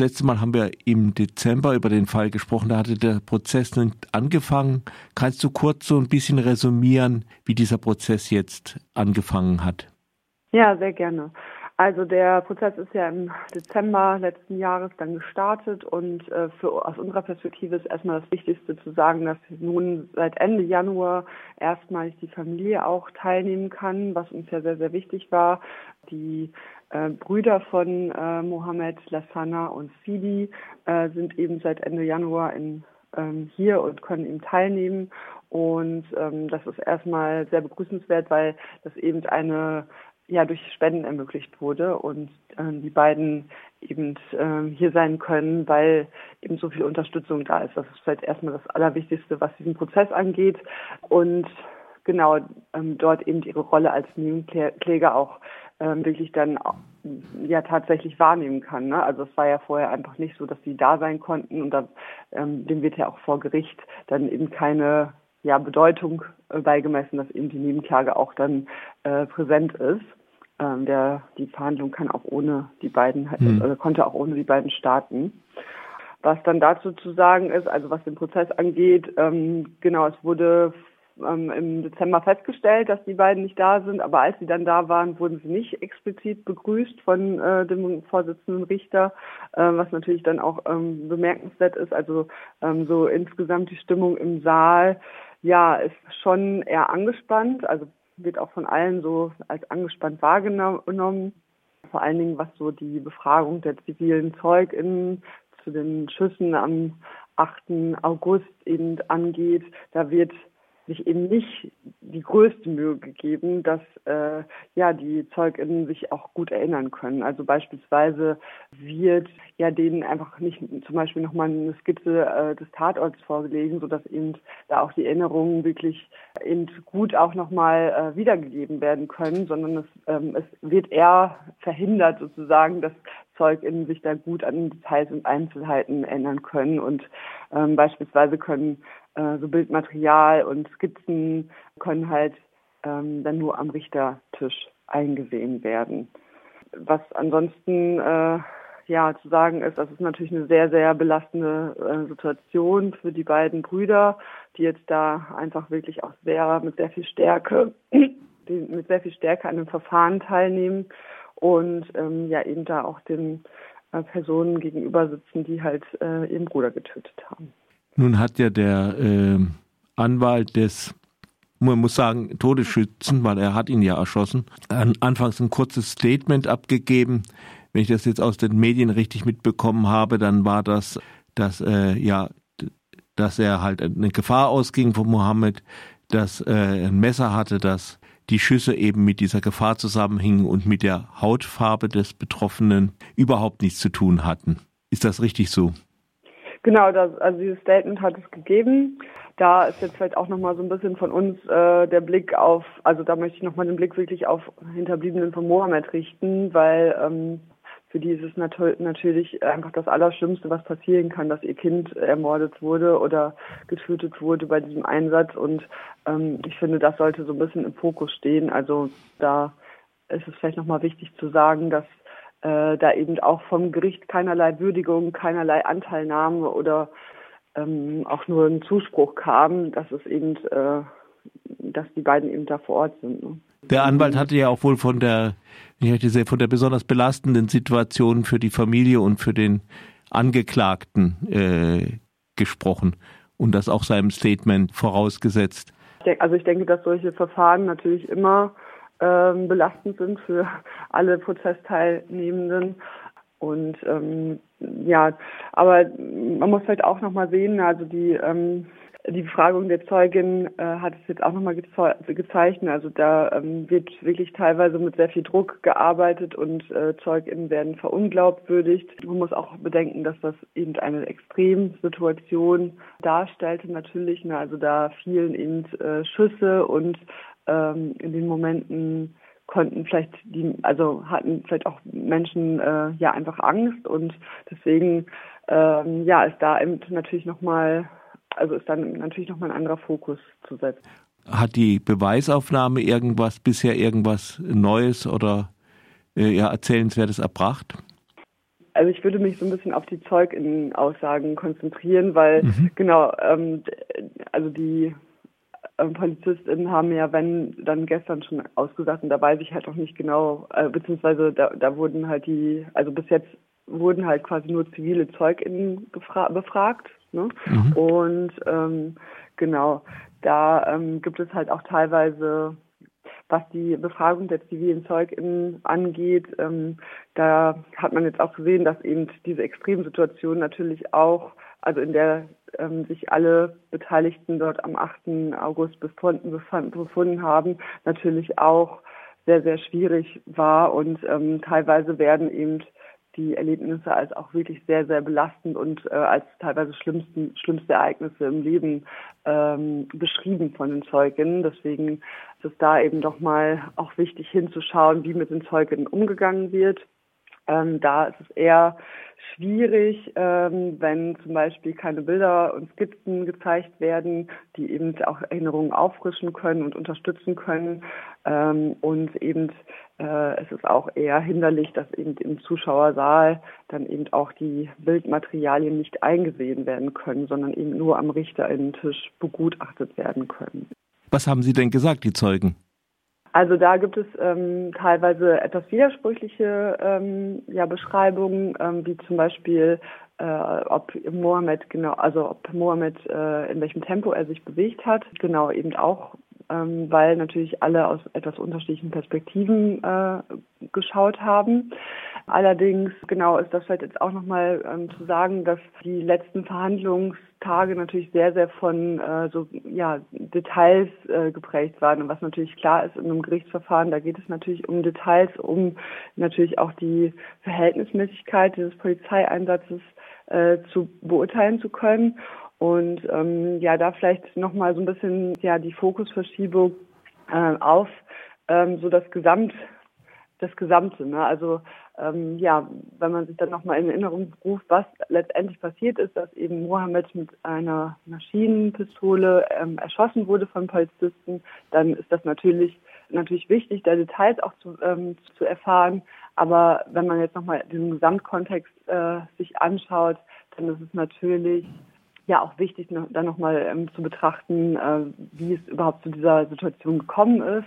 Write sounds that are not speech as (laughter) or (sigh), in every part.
letzte Mal haben wir im Dezember über den Fall gesprochen, da hatte der Prozess nun angefangen. Kannst du kurz so ein bisschen resümieren, wie dieser Prozess jetzt angefangen hat? Ja, sehr gerne. Also der Prozess ist ja im Dezember letzten Jahres dann gestartet und äh, für, aus unserer Perspektive ist erstmal das Wichtigste zu sagen, dass nun seit Ende Januar erstmalig die Familie auch teilnehmen kann, was uns ja sehr, sehr wichtig war. Die äh, Brüder von äh, Mohammed, Lassana und Sidi äh, sind eben seit Ende Januar in, ähm, hier und können eben teilnehmen. Und ähm, das ist erstmal sehr begrüßenswert, weil das eben eine ja durch Spenden ermöglicht wurde und äh, die beiden eben äh, hier sein können, weil eben so viel Unterstützung da ist. Das ist vielleicht erstmal das Allerwichtigste, was diesen Prozess angeht und genau ähm, dort eben ihre Rolle als Nebenkläger auch ähm, wirklich dann ja tatsächlich wahrnehmen kann. Ne? Also es war ja vorher einfach nicht so, dass sie da sein konnten und dann, ähm, dem wird ja auch vor Gericht dann eben keine ja, Bedeutung äh, beigemessen, dass eben die Nebenklage auch dann äh, präsent ist. Ähm, der, die Verhandlung kann auch ohne die beiden, hm. also konnte auch ohne die beiden starten. Was dann dazu zu sagen ist, also was den Prozess angeht, ähm, genau, es wurde ähm, im Dezember festgestellt, dass die beiden nicht da sind, aber als sie dann da waren, wurden sie nicht explizit begrüßt von äh, dem Vorsitzenden Richter, äh, was natürlich dann auch ähm, bemerkenswert ist. Also ähm, so insgesamt die Stimmung im Saal, ja, ist schon eher angespannt. Also wird auch von allen so als angespannt wahrgenommen. Vor allen Dingen, was so die Befragung der zivilen ZeugInnen zu den Schüssen am 8. August eben angeht. Da wird sich eben nicht die größte Mühe gegeben, dass äh, ja die ZeugInnen sich auch gut erinnern können. Also beispielsweise wird ja denen einfach nicht zum Beispiel nochmal eine Skizze äh, des Tatorts vorgelesen, sodass eben da auch die Erinnerungen wirklich eben gut auch nochmal äh, wiedergegeben werden können, sondern es, ähm, es wird eher verhindert sozusagen, dass ZeugInnen sich da gut an Details und Einzelheiten erinnern können und ähm, beispielsweise können äh, so Bildmaterial und Skizzen können halt ähm, dann nur am Richtertisch eingesehen werden. Was ansonsten äh, ja zu sagen ist, das ist natürlich eine sehr, sehr belastende äh, Situation für die beiden Brüder, die jetzt da einfach wirklich auch sehr mit sehr viel Stärke, (clears throat) mit sehr viel Stärke an dem Verfahren teilnehmen und ähm, ja eben da auch den äh, Personen gegenüber sitzen, die halt äh, ihren Bruder getötet haben. Nun hat ja der äh, Anwalt des, man muss sagen, Todesschützen, weil er hat ihn ja erschossen, an, anfangs ein kurzes Statement abgegeben. Wenn ich das jetzt aus den Medien richtig mitbekommen habe, dann war das, dass äh, ja, dass er halt eine Gefahr ausging von Mohammed, dass er ein Messer hatte, dass die Schüsse eben mit dieser Gefahr zusammenhingen und mit der Hautfarbe des Betroffenen überhaupt nichts zu tun hatten. Ist das richtig so? Genau, das, also dieses Statement hat es gegeben. Da ist jetzt vielleicht auch nochmal so ein bisschen von uns äh, der Blick auf, also da möchte ich nochmal den Blick wirklich auf Hinterbliebenen von Mohammed richten, weil ähm, für die ist es nat natürlich einfach das Allerschlimmste, was passieren kann, dass ihr Kind ermordet wurde oder getötet wurde bei diesem Einsatz. Und ähm, ich finde, das sollte so ein bisschen im Fokus stehen. Also da ist es vielleicht nochmal wichtig zu sagen, dass äh, da eben auch vom Gericht keinerlei Würdigung, keinerlei Anteilnahme oder ähm, auch nur ein Zuspruch kam, dass es eben, äh, dass die beiden eben da vor Ort sind. Ne? Der Anwalt hatte ja auch wohl von der, ich hätte gesagt, von der besonders belastenden Situation für die Familie und für den Angeklagten äh, gesprochen und das auch seinem Statement vorausgesetzt. Also ich denke, dass solche Verfahren natürlich immer ähm, belastend sind für alle Prozessteilnehmenden. Und ähm, ja, aber man muss halt auch nochmal sehen, also die ähm, die Befragung der Zeugin äh, hat es jetzt auch nochmal geze gezeichnet. Also da ähm, wird wirklich teilweise mit sehr viel Druck gearbeitet und äh, ZeugInnen werden verunglaubwürdigt. Man muss auch bedenken, dass das eben eine Extremsituation darstellte natürlich. Ne? Also da fielen eben äh, Schüsse und ähm, in den Momenten konnten vielleicht die, also hatten vielleicht auch Menschen äh, ja einfach Angst und deswegen ähm, ja ist da eben natürlich nochmal, also ist dann natürlich nochmal ein anderer Fokus zu setzen. Hat die Beweisaufnahme irgendwas bisher irgendwas Neues oder äh, ja, Erzählenswertes erbracht? Also ich würde mich so ein bisschen auf die Zeuginnen-Aussagen konzentrieren, weil mhm. genau, ähm, also die PolizistInnen haben ja, wenn, dann gestern schon ausgesagt und da weiß ich halt auch nicht genau, äh, beziehungsweise da, da wurden halt die, also bis jetzt wurden halt quasi nur zivile ZeugInnen befragt. Ne? Mhm. Und ähm, genau, da ähm, gibt es halt auch teilweise was die Befragung der zivilen ZeugInnen angeht, ähm, da hat man jetzt auch gesehen, dass eben diese Extremsituation natürlich auch, also in der ähm, sich alle Beteiligten dort am 8. August befunden, befunden haben, natürlich auch sehr, sehr schwierig war und ähm, teilweise werden eben die Erlebnisse als auch wirklich sehr, sehr belastend und äh, als teilweise schlimmsten, schlimmste Ereignisse im Leben ähm, beschrieben von den Zeuginnen. Deswegen ist es da eben doch mal auch wichtig hinzuschauen, wie mit den Zeuginnen umgegangen wird. Ähm, da ist es eher schwierig, ähm, wenn zum Beispiel keine Bilder und Skizzen gezeigt werden, die eben auch Erinnerungen auffrischen können und unterstützen können. Ähm, und eben äh, es ist auch eher hinderlich, dass eben im Zuschauersaal dann eben auch die Bildmaterialien nicht eingesehen werden können, sondern eben nur am Richterinnentisch begutachtet werden können. Was haben Sie denn gesagt, die Zeugen? Also da gibt es ähm, teilweise etwas widersprüchliche ähm, ja, Beschreibungen, ähm, wie zum Beispiel, äh, ob Mohammed genau, also ob Mohammed äh, in welchem Tempo er sich bewegt hat, genau eben auch ähm, weil natürlich alle aus etwas unterschiedlichen Perspektiven äh, geschaut haben. Allerdings, genau, ist das vielleicht jetzt auch nochmal ähm, zu sagen, dass die letzten Verhandlungstage natürlich sehr, sehr von äh, so ja, Details äh, geprägt waren. Und was natürlich klar ist in einem Gerichtsverfahren, da geht es natürlich um Details, um natürlich auch die Verhältnismäßigkeit dieses Polizeieinsatzes äh, zu beurteilen zu können. Und ähm, ja, da vielleicht nochmal so ein bisschen ja die Fokusverschiebung äh, auf ähm, so das Gesamt, das Gesamte. Ne? Also ähm, ja, wenn man sich dann nochmal in Erinnerung ruft, was letztendlich passiert ist, dass eben Mohammed mit einer Maschinenpistole ähm, erschossen wurde von Polizisten, dann ist das natürlich natürlich wichtig, da Details auch zu, ähm, zu erfahren. Aber wenn man jetzt nochmal den Gesamtkontext äh, sich anschaut, dann ist es natürlich ja auch wichtig, dann nochmal ähm, zu betrachten, äh, wie es überhaupt zu dieser Situation gekommen ist.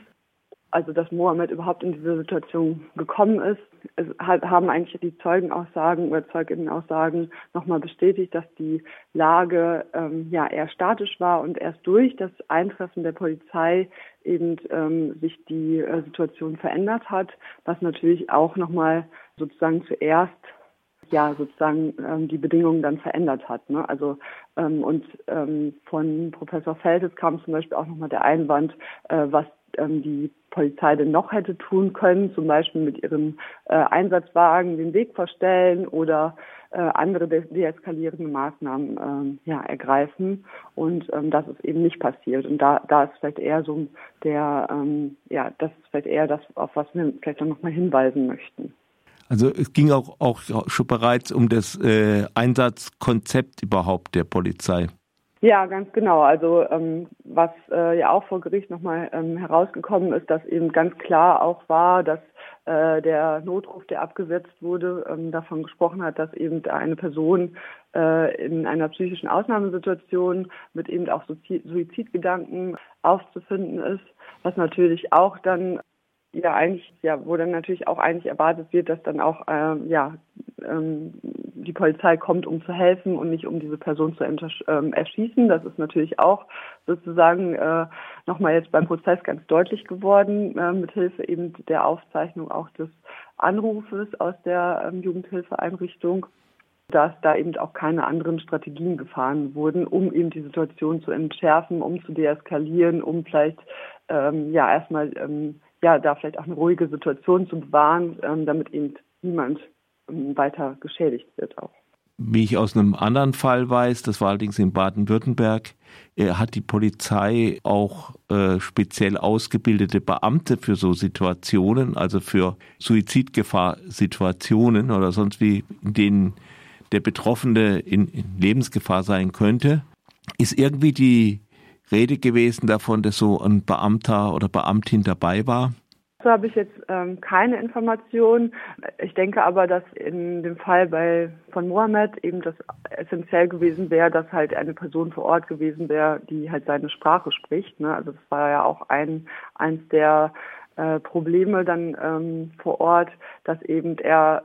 Also dass Mohammed überhaupt in diese Situation gekommen ist. Es haben eigentlich die Zeugenaussagen oder Zeuginnenaussagen nochmal bestätigt, dass die Lage ähm, ja eher statisch war und erst durch das Eintreffen der Polizei eben ähm, sich die äh, Situation verändert hat, was natürlich auch nochmal sozusagen zuerst ja sozusagen ähm, die Bedingungen dann verändert hat. Ne? Also ähm, und ähm, von Professor Feltes kam zum Beispiel auch nochmal der Einwand, äh, was ähm, die Polizei denn noch hätte tun können, zum Beispiel mit ihrem äh, Einsatzwagen den Weg verstellen oder äh, andere de deeskalierende Maßnahmen äh, ja, ergreifen. Und ähm, das ist eben nicht passiert. Und da, da ist vielleicht eher so der, ähm, ja, das ist vielleicht eher das, auf was wir vielleicht noch mal hinweisen möchten. Also es ging auch, auch schon bereits um das äh, Einsatzkonzept überhaupt der Polizei. Ja, ganz genau. Also ähm, was äh, ja auch vor Gericht nochmal ähm, herausgekommen ist, dass eben ganz klar auch war, dass äh, der Notruf, der abgesetzt wurde, ähm, davon gesprochen hat, dass eben eine Person äh, in einer psychischen Ausnahmesituation mit eben auch Suizidgedanken aufzufinden ist, was natürlich auch dann ja eigentlich, ja, wo dann natürlich auch eigentlich erwartet wird, dass dann auch ähm, ja ähm, die Polizei kommt, um zu helfen und nicht um diese Person zu ähm, erschießen. Das ist natürlich auch sozusagen äh, nochmal jetzt beim Prozess ganz deutlich geworden, äh, mit Hilfe eben der Aufzeichnung auch des Anrufes aus der ähm, Jugendhilfeeinrichtung dass da eben auch keine anderen Strategien gefahren wurden, um eben die Situation zu entschärfen, um zu deeskalieren, um vielleicht ähm, ja erstmal ähm, ja, da vielleicht auch eine ruhige Situation zu bewahren, ähm, damit eben niemand ähm, weiter geschädigt wird auch. Wie ich aus einem anderen Fall weiß, das war allerdings in Baden-Württemberg, äh, hat die Polizei auch äh, speziell ausgebildete Beamte für so Situationen, also für Suizidgefahr-Situationen oder sonst wie, in denen der Betroffene in, in Lebensgefahr sein könnte. Ist irgendwie die Rede gewesen davon, dass so ein Beamter oder Beamtin dabei war? So habe ich jetzt ähm, keine Informationen. Ich denke aber, dass in dem Fall bei von Mohammed eben das essentiell gewesen wäre, dass halt eine Person vor Ort gewesen wäre, die halt seine Sprache spricht. Ne? Also das war ja auch ein eins der äh, Probleme dann ähm, vor Ort, dass eben er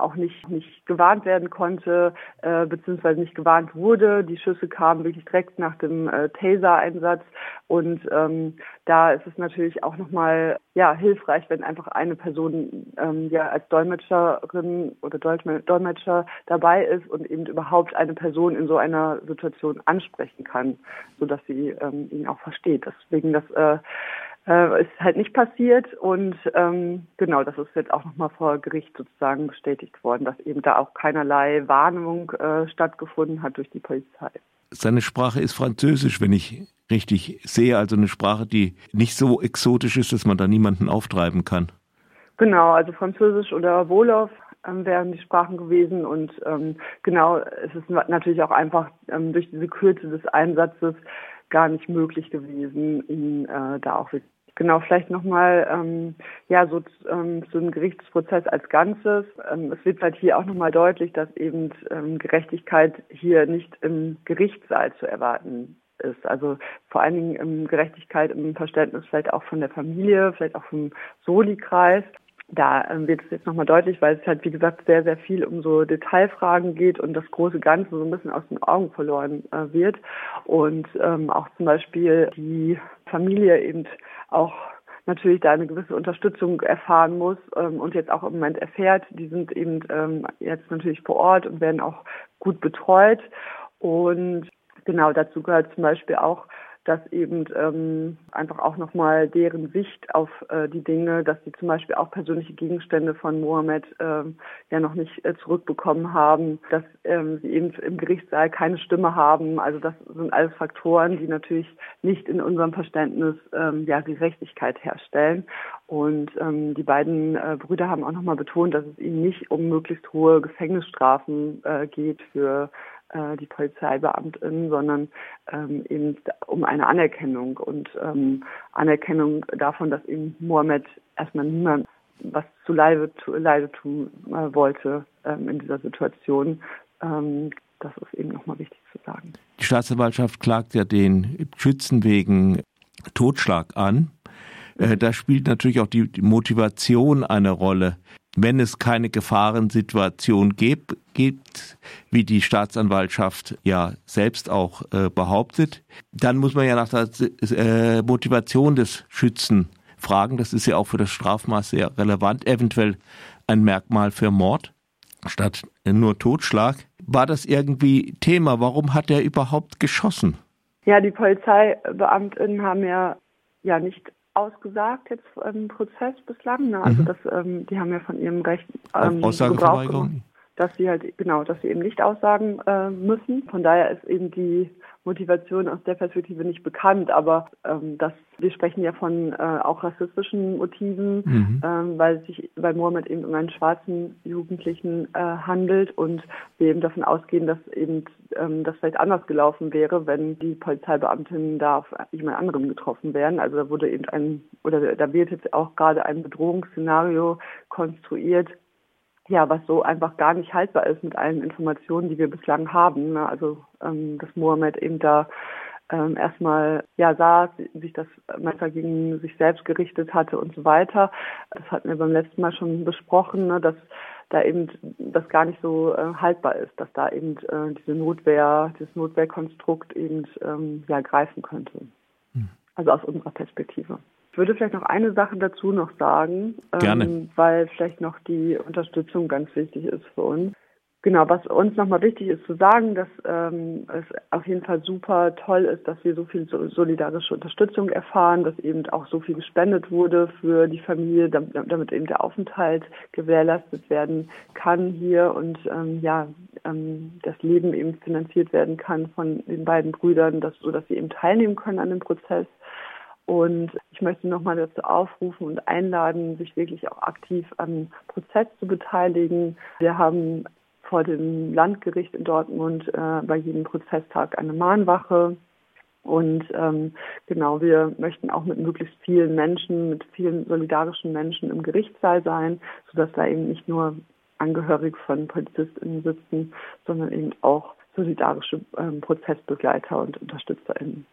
auch nicht, nicht gewarnt werden konnte, äh, beziehungsweise nicht gewarnt wurde. Die Schüsse kamen wirklich direkt nach dem äh, Taser-Einsatz. Und ähm, da ist es natürlich auch nochmal ja, hilfreich, wenn einfach eine Person ähm, ja als Dolmetscherin oder Dolmetscher dabei ist und eben überhaupt eine Person in so einer Situation ansprechen kann, sodass sie ähm, ihn auch versteht. Deswegen das äh, äh, ist halt nicht passiert und ähm, genau, das ist jetzt auch nochmal vor Gericht sozusagen bestätigt worden, dass eben da auch keinerlei Warnung äh, stattgefunden hat durch die Polizei. Seine Sprache ist Französisch, wenn ich richtig sehe, also eine Sprache, die nicht so exotisch ist, dass man da niemanden auftreiben kann. Genau, also Französisch oder Wolof ähm, wären die Sprachen gewesen und ähm, genau, es ist natürlich auch einfach ähm, durch diese Kürze des Einsatzes gar nicht möglich gewesen, ihn äh, da auch wirklich Genau, vielleicht nochmal ähm, ja, so ähm, so ein Gerichtsprozess als Ganzes. Ähm, es wird halt hier auch nochmal deutlich, dass eben ähm, Gerechtigkeit hier nicht im Gerichtssaal zu erwarten ist. Also vor allen Dingen ähm, Gerechtigkeit im Verständnis vielleicht auch von der Familie, vielleicht auch vom Soli-Kreis. Da ähm, wird es jetzt nochmal deutlich, weil es halt, wie gesagt, sehr, sehr viel um so Detailfragen geht und das große Ganze so ein bisschen aus den Augen verloren äh, wird. Und ähm, auch zum Beispiel die Familie eben auch natürlich da eine gewisse Unterstützung erfahren muss ähm, und jetzt auch im Moment erfährt. Die sind eben ähm, jetzt natürlich vor Ort und werden auch gut betreut. Und genau dazu gehört zum Beispiel auch dass eben ähm, einfach auch nochmal deren Sicht auf äh, die Dinge, dass sie zum Beispiel auch persönliche Gegenstände von Mohammed ähm, ja noch nicht äh, zurückbekommen haben, dass ähm, sie eben im Gerichtssaal keine Stimme haben. Also das sind alles Faktoren, die natürlich nicht in unserem Verständnis ähm, ja Gerechtigkeit herstellen. Und ähm, die beiden äh, Brüder haben auch nochmal betont, dass es ihnen nicht um möglichst hohe Gefängnisstrafen äh, geht für äh, die Polizeibeamtin, sondern ähm, eben um eine Anerkennung und ähm, Anerkennung davon, dass eben Mohammed erstmal niemand was zu Leide, zu Leide tun äh, wollte ähm, in dieser Situation. Ähm, das ist eben nochmal wichtig zu sagen. Die Staatsanwaltschaft klagt ja den Schützen wegen Totschlag an. Äh, da spielt natürlich auch die Motivation eine Rolle wenn es keine Gefahrensituation gibt, gibt, wie die Staatsanwaltschaft ja selbst auch äh, behauptet, dann muss man ja nach der äh, Motivation des Schützen fragen. Das ist ja auch für das Strafmaß sehr relevant, eventuell ein Merkmal für Mord statt nur Totschlag. War das irgendwie Thema? Warum hat er überhaupt geschossen? Ja, die Polizeibeamtinnen haben ja ja nicht ausgesagt jetzt im Prozess bislang. Ne? Also mhm. das, ähm, die haben ja von ihrem Recht ähm, Aussagenverweigerung dass sie halt genau, dass sie eben nicht aussagen äh, müssen. Von daher ist eben die Motivation aus der Perspektive nicht bekannt, aber ähm, das, wir sprechen ja von äh, auch rassistischen Motiven, mhm. ähm, weil sich bei Mohammed eben um einen schwarzen Jugendlichen äh, handelt und wir eben davon ausgehen, dass eben ähm, das vielleicht anders gelaufen wäre, wenn die Polizeibeamtinnen da auf jemand anderem getroffen wären. Also da wurde eben ein oder da wird jetzt auch gerade ein Bedrohungsszenario konstruiert, ja, was so einfach gar nicht haltbar ist mit allen Informationen, die wir bislang haben. Ne? Also ähm, dass Mohammed eben da ähm, erstmal ja saß, sich das Messer gegen sich selbst gerichtet hatte und so weiter. Das hatten wir beim letzten Mal schon besprochen, ne, dass da eben das gar nicht so äh, haltbar ist, dass da eben äh, diese Notwehr, dieses Notwehrkonstrukt eben ähm, ja greifen könnte. Hm. Also aus unserer Perspektive. Ich würde vielleicht noch eine Sache dazu noch sagen, ähm, weil vielleicht noch die Unterstützung ganz wichtig ist für uns. Genau, was uns nochmal wichtig ist zu sagen, dass ähm, es auf jeden Fall super toll ist, dass wir so viel solidarische Unterstützung erfahren, dass eben auch so viel gespendet wurde für die Familie, damit, damit eben der Aufenthalt gewährleistet werden kann hier und ähm, ja ähm, das Leben eben finanziert werden kann von den beiden Brüdern, dass, so dass sie eben teilnehmen können an dem Prozess. Und ich möchte nochmal dazu aufrufen und einladen, sich wirklich auch aktiv am Prozess zu beteiligen. Wir haben vor dem Landgericht in Dortmund äh, bei jedem Prozesstag eine Mahnwache. Und ähm, genau, wir möchten auch mit möglichst vielen Menschen, mit vielen solidarischen Menschen im Gerichtssaal sein, sodass da eben nicht nur Angehörige von PolizistInnen sitzen, sondern eben auch solidarische ähm, Prozessbegleiter und UnterstützerInnen.